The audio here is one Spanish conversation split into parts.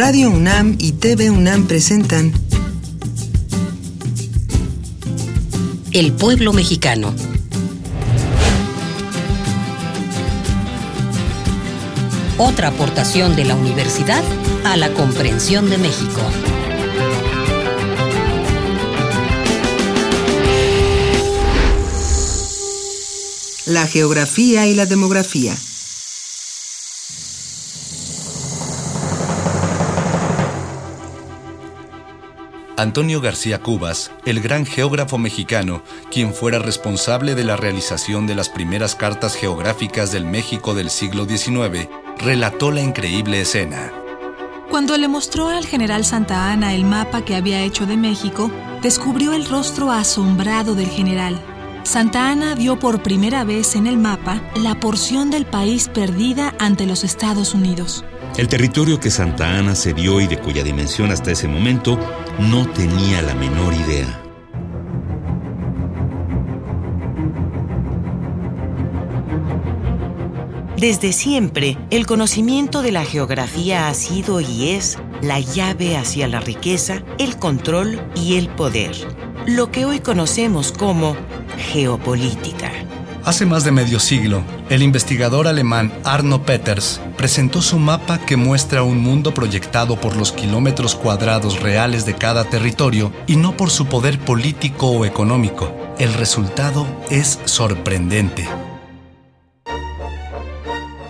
Radio UNAM y TV UNAM presentan El pueblo mexicano. Otra aportación de la universidad a la comprensión de México. La geografía y la demografía. Antonio García Cubas, el gran geógrafo mexicano, quien fuera responsable de la realización de las primeras cartas geográficas del México del siglo XIX, relató la increíble escena. Cuando le mostró al general Santa Ana el mapa que había hecho de México, descubrió el rostro asombrado del general. Santa Ana vio por primera vez en el mapa la porción del país perdida ante los Estados Unidos. El territorio que Santa Ana cedió y de cuya dimensión hasta ese momento no tenía la menor idea. Desde siempre, el conocimiento de la geografía ha sido y es la llave hacia la riqueza, el control y el poder, lo que hoy conocemos como geopolítica. Hace más de medio siglo, el investigador alemán Arno Peters presentó su mapa que muestra un mundo proyectado por los kilómetros cuadrados reales de cada territorio y no por su poder político o económico. El resultado es sorprendente.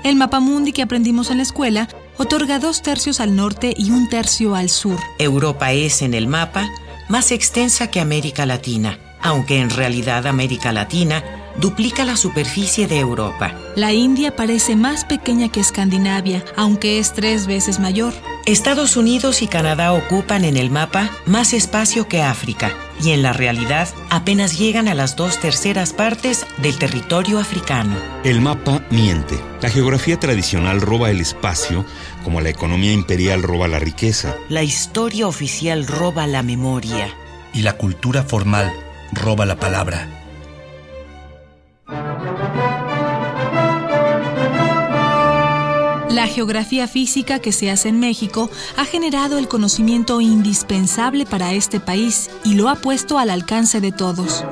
El mapamundi que aprendimos en la escuela otorga dos tercios al norte y un tercio al sur. Europa es en el mapa más extensa que América Latina, aunque en realidad América Latina duplica la superficie de Europa. La India parece más pequeña que Escandinavia, aunque es tres veces mayor. Estados Unidos y Canadá ocupan en el mapa más espacio que África y en la realidad apenas llegan a las dos terceras partes del territorio africano. El mapa miente. La geografía tradicional roba el espacio, como la economía imperial roba la riqueza. La historia oficial roba la memoria. Y la cultura formal roba la palabra. Geografía física que se hace en México ha generado el conocimiento indispensable para este país y lo ha puesto al alcance de todos.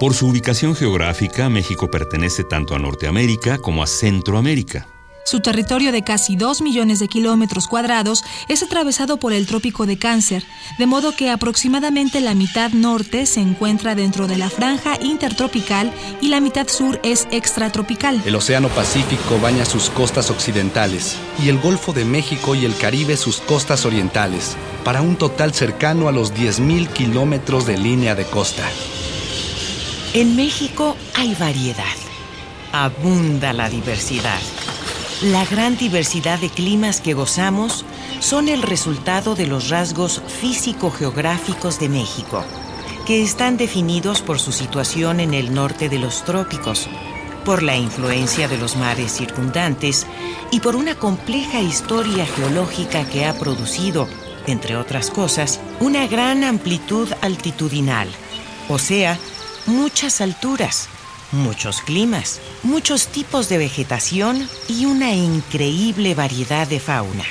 Por su ubicación geográfica, México pertenece tanto a Norteamérica como a Centroamérica. Su territorio de casi 2 millones de kilómetros cuadrados es atravesado por el trópico de Cáncer, de modo que aproximadamente la mitad norte se encuentra dentro de la franja intertropical y la mitad sur es extratropical. El Océano Pacífico baña sus costas occidentales y el Golfo de México y el Caribe sus costas orientales, para un total cercano a los 10.000 kilómetros de línea de costa. En México hay variedad. Abunda la diversidad. La gran diversidad de climas que gozamos son el resultado de los rasgos físico-geográficos de México, que están definidos por su situación en el norte de los trópicos, por la influencia de los mares circundantes y por una compleja historia geológica que ha producido, entre otras cosas, una gran amplitud altitudinal, o sea, muchas alturas muchos climas, muchos tipos de vegetación y una increíble variedad de fauna.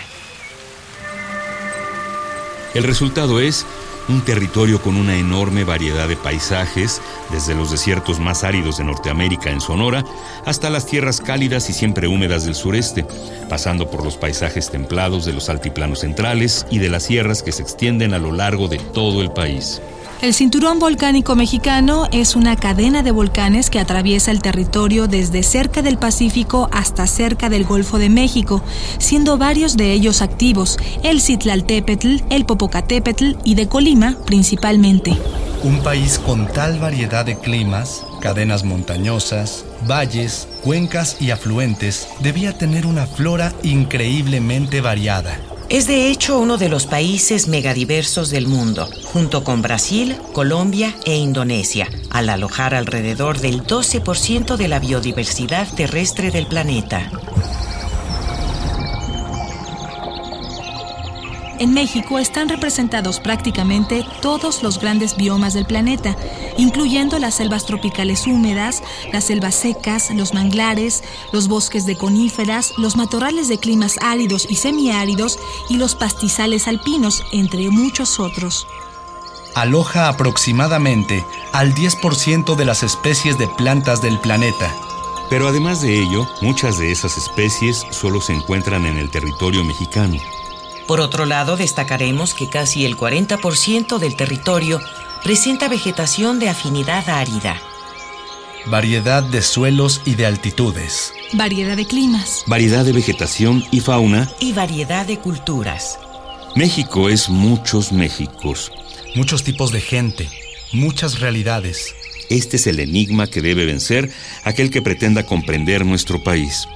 El resultado es un territorio con una enorme variedad de paisajes, desde los desiertos más áridos de Norteamérica en Sonora hasta las tierras cálidas y siempre húmedas del sureste, pasando por los paisajes templados de los altiplanos centrales y de las sierras que se extienden a lo largo de todo el país. El cinturón volcánico mexicano es una cadena de volcanes que atraviesa el territorio desde cerca del Pacífico hasta cerca del Golfo de México, siendo varios de ellos activos, el Citlaltépetl, el Popocatépetl y de Colima principalmente. Un país con tal variedad de climas, cadenas montañosas, valles, cuencas y afluentes debía tener una flora increíblemente variada. Es de hecho uno de los países megadiversos del mundo, junto con Brasil, Colombia e Indonesia, al alojar alrededor del 12% de la biodiversidad terrestre del planeta. En México están representados prácticamente todos los grandes biomas del planeta, incluyendo las selvas tropicales húmedas, las selvas secas, los manglares, los bosques de coníferas, los matorrales de climas áridos y semiáridos y los pastizales alpinos, entre muchos otros. Aloja aproximadamente al 10% de las especies de plantas del planeta. Pero además de ello, muchas de esas especies solo se encuentran en el territorio mexicano. Por otro lado, destacaremos que casi el 40% del territorio presenta vegetación de afinidad árida. Variedad de suelos y de altitudes. Variedad de climas. Variedad de vegetación y fauna. Y variedad de culturas. México es muchos Méxicos. Muchos tipos de gente. Muchas realidades. Este es el enigma que debe vencer aquel que pretenda comprender nuestro país.